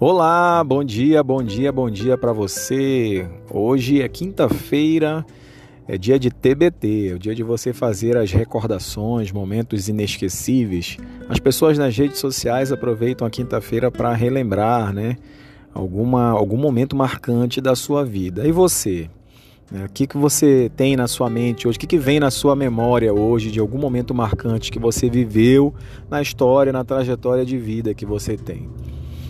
Olá, bom dia, bom dia, bom dia para você. Hoje é quinta-feira, é dia de TBT, é o dia de você fazer as recordações, momentos inesquecíveis. As pessoas nas redes sociais aproveitam a quinta-feira para relembrar, né, alguma algum momento marcante da sua vida. E você? É, o que, que você tem na sua mente hoje? O que, que vem na sua memória hoje de algum momento marcante que você viveu na história, na trajetória de vida que você tem?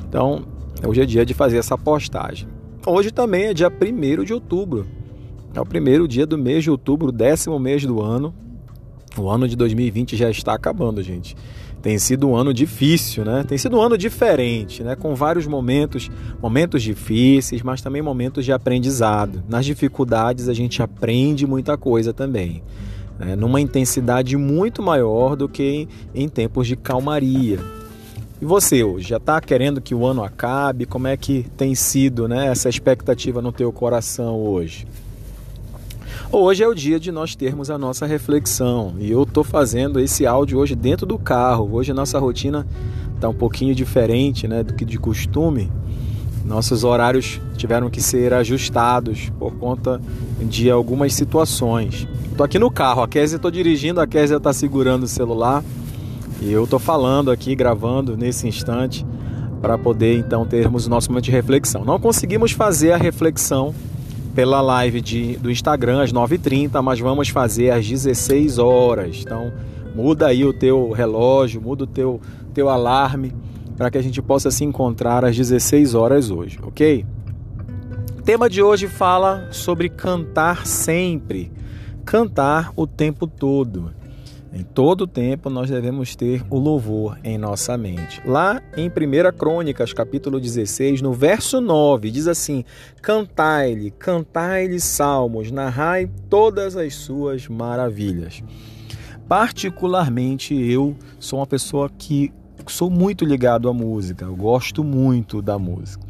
Então, Hoje é dia de fazer essa postagem. Hoje também é dia 1 de outubro. É o primeiro dia do mês de outubro, décimo mês do ano. O ano de 2020 já está acabando, gente. Tem sido um ano difícil, né? Tem sido um ano diferente, né? Com vários momentos, momentos difíceis, mas também momentos de aprendizado. Nas dificuldades a gente aprende muita coisa também, né? numa intensidade muito maior do que em tempos de calmaria. E você hoje, já está querendo que o ano acabe? Como é que tem sido né, essa expectativa no teu coração hoje? Hoje é o dia de nós termos a nossa reflexão e eu estou fazendo esse áudio hoje dentro do carro. Hoje a nossa rotina está um pouquinho diferente né, do que de costume. Nossos horários tiveram que ser ajustados por conta de algumas situações. Estou aqui no carro, a Kézia estou dirigindo, a Kézia está segurando o celular e eu estou falando aqui, gravando nesse instante, para poder então termos o nosso momento de reflexão. Não conseguimos fazer a reflexão pela live de, do Instagram às 9h30, mas vamos fazer às 16 horas. Então, muda aí o teu relógio, muda o teu, teu alarme para que a gente possa se encontrar às 16 horas hoje, ok? O tema de hoje fala sobre cantar sempre, cantar o tempo todo. Em todo tempo nós devemos ter o louvor em nossa mente. Lá em 1 Crônicas, capítulo 16, no verso 9, diz assim: Cantai-lhe, cantai-lhe salmos, narrai todas as suas maravilhas. Particularmente eu sou uma pessoa que sou muito ligado à música, eu gosto muito da música.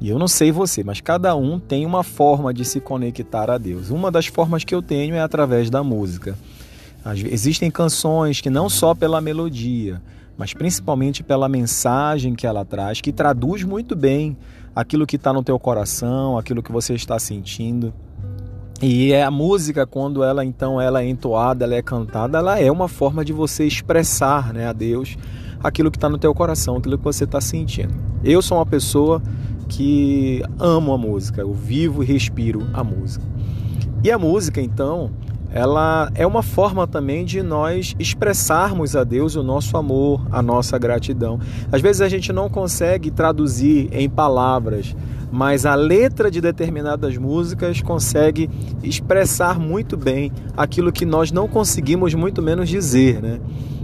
E eu não sei você, mas cada um tem uma forma de se conectar a Deus. Uma das formas que eu tenho é através da música. Existem canções que não só pela melodia, mas principalmente pela mensagem que ela traz, que traduz muito bem aquilo que está no teu coração, aquilo que você está sentindo. E é a música, quando ela então ela é entoada, ela é cantada, ela é uma forma de você expressar né, a Deus aquilo que está no teu coração, aquilo que você está sentindo. Eu sou uma pessoa que amo a música, eu vivo e respiro a música. E a música, então, ela é uma forma também de nós expressarmos a Deus o nosso amor, a nossa gratidão. Às vezes a gente não consegue traduzir em palavras, mas a letra de determinadas músicas consegue expressar muito bem aquilo que nós não conseguimos muito menos dizer, né?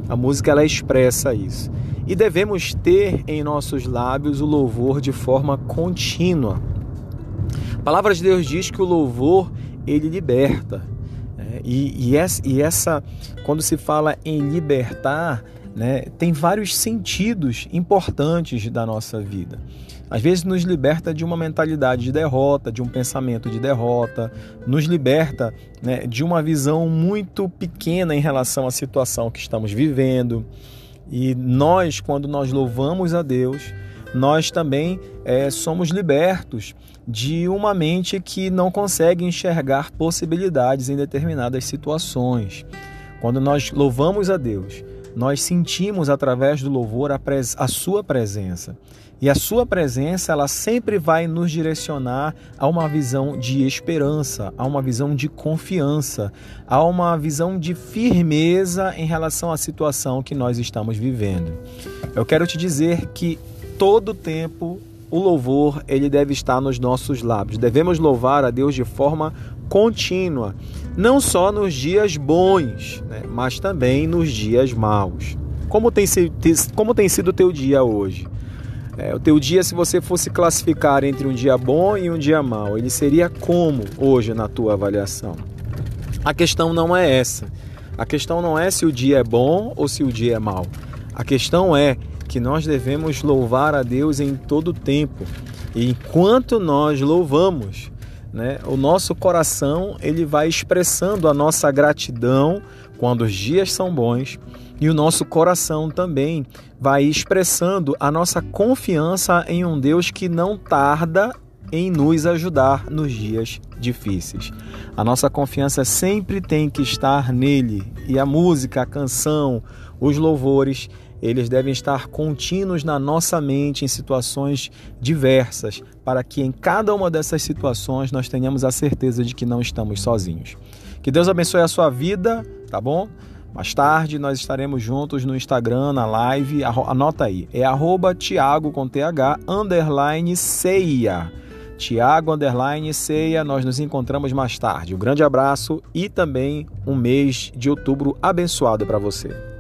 A música ela expressa isso. E devemos ter em nossos lábios o louvor de forma contínua. A palavra de Deus diz que o louvor ele liberta. E, e, essa, e essa, quando se fala em libertar, né, tem vários sentidos importantes da nossa vida. Às vezes nos liberta de uma mentalidade de derrota, de um pensamento de derrota, nos liberta né, de uma visão muito pequena em relação à situação que estamos vivendo. E nós, quando nós louvamos a Deus, nós também é, somos libertos de uma mente que não consegue enxergar possibilidades em determinadas situações. Quando nós louvamos a Deus, nós sentimos através do louvor a, pres a sua presença. E a sua presença, ela sempre vai nos direcionar a uma visão de esperança, a uma visão de confiança, a uma visão de firmeza em relação à situação que nós estamos vivendo. Eu quero te dizer que todo tempo o louvor ele deve estar nos nossos lábios. Devemos louvar a Deus de forma contínua, não só nos dias bons, né, mas também nos dias maus. Como tem, como tem sido o teu dia hoje? É, o teu dia, se você fosse classificar entre um dia bom e um dia mau, ele seria como hoje na tua avaliação? A questão não é essa. A questão não é se o dia é bom ou se o dia é mau. A questão é que nós devemos louvar a Deus em todo o tempo. E enquanto nós louvamos, né, o nosso coração ele vai expressando a nossa gratidão quando os dias são bons e o nosso coração também vai expressando a nossa confiança em um Deus que não tarda em nos ajudar nos dias difíceis. A nossa confiança sempre tem que estar nele e a música, a canção, os louvores, eles devem estar contínuos na nossa mente em situações diversas, para que em cada uma dessas situações nós tenhamos a certeza de que não estamos sozinhos. Que Deus abençoe a sua vida, tá bom? Mais tarde nós estaremos juntos no Instagram, na live. Anota aí, é arroba Tiago com TH underline ceia. Tiago underline ceia. Nós nos encontramos mais tarde. Um grande abraço e também um mês de outubro abençoado para você.